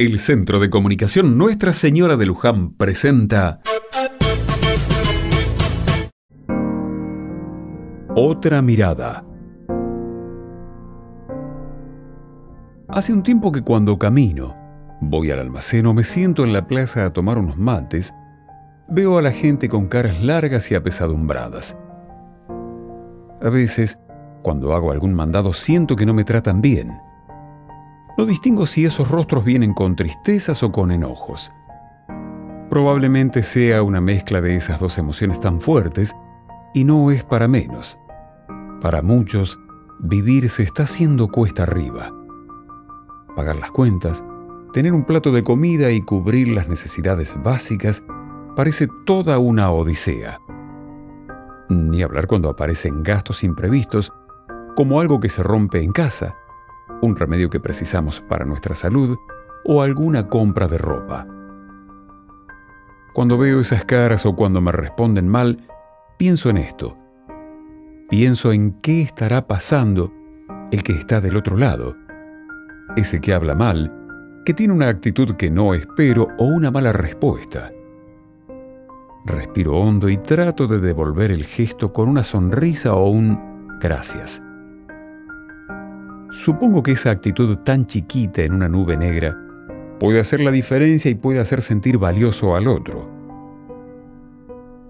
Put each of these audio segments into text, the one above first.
El Centro de Comunicación Nuestra Señora de Luján presenta Otra mirada. Hace un tiempo que cuando camino, voy al almacén o me siento en la plaza a tomar unos mates, veo a la gente con caras largas y apesadumbradas. A veces, cuando hago algún mandado, siento que no me tratan bien no distingo si esos rostros vienen con tristezas o con enojos. Probablemente sea una mezcla de esas dos emociones tan fuertes y no es para menos. Para muchos, vivir se está haciendo cuesta arriba. Pagar las cuentas, tener un plato de comida y cubrir las necesidades básicas parece toda una odisea. Ni hablar cuando aparecen gastos imprevistos, como algo que se rompe en casa, un remedio que precisamos para nuestra salud o alguna compra de ropa. Cuando veo esas caras o cuando me responden mal, pienso en esto. Pienso en qué estará pasando el que está del otro lado, ese que habla mal, que tiene una actitud que no espero o una mala respuesta. Respiro hondo y trato de devolver el gesto con una sonrisa o un gracias. Supongo que esa actitud tan chiquita en una nube negra puede hacer la diferencia y puede hacer sentir valioso al otro.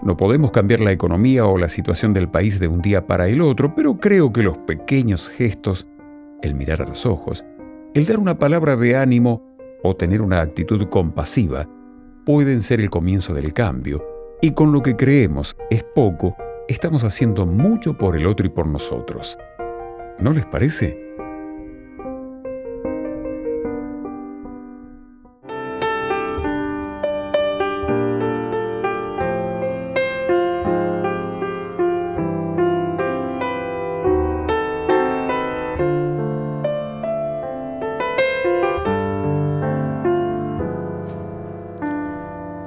No podemos cambiar la economía o la situación del país de un día para el otro, pero creo que los pequeños gestos, el mirar a los ojos, el dar una palabra de ánimo o tener una actitud compasiva, pueden ser el comienzo del cambio, y con lo que creemos es poco, estamos haciendo mucho por el otro y por nosotros. ¿No les parece?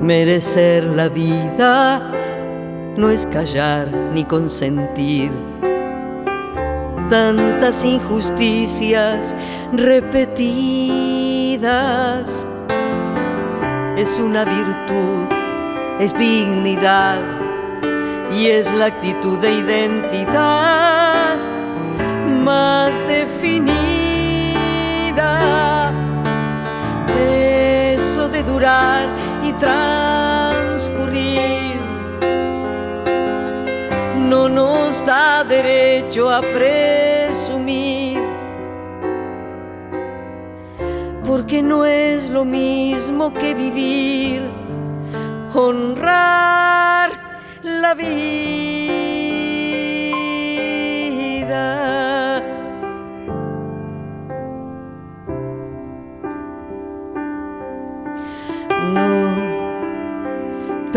Merecer la vida no es callar ni consentir. Tantas injusticias repetidas es una virtud, es dignidad y es la actitud de identidad transcurrir no nos da derecho a presumir, porque no es lo mismo que vivir, honrar la vida.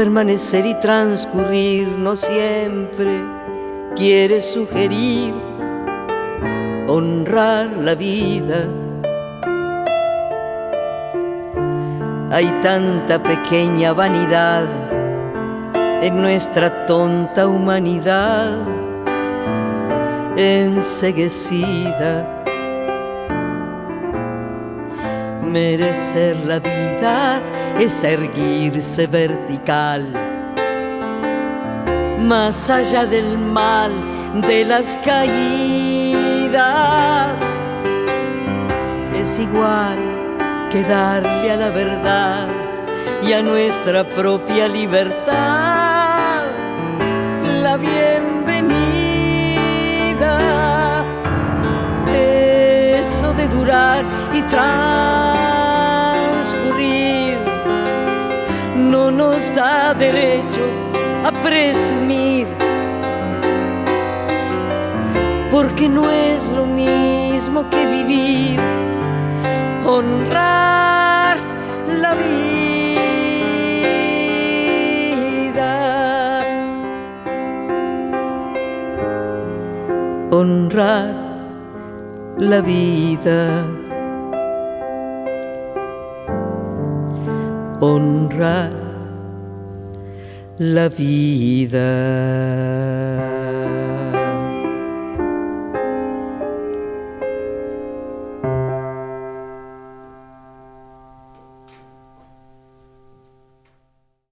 Permanecer y transcurrir no siempre quiere sugerir honrar la vida. Hay tanta pequeña vanidad en nuestra tonta humanidad enseguecida. Merecer la vida es erguirse vertical, más allá del mal de las caídas. Es igual que darle a la verdad y a nuestra propia libertad la bienvenida. Eso de durar y transcurrir nos da derecho a presumir, porque no es lo mismo que vivir, honrar la vida, honrar la vida. honrar la vida.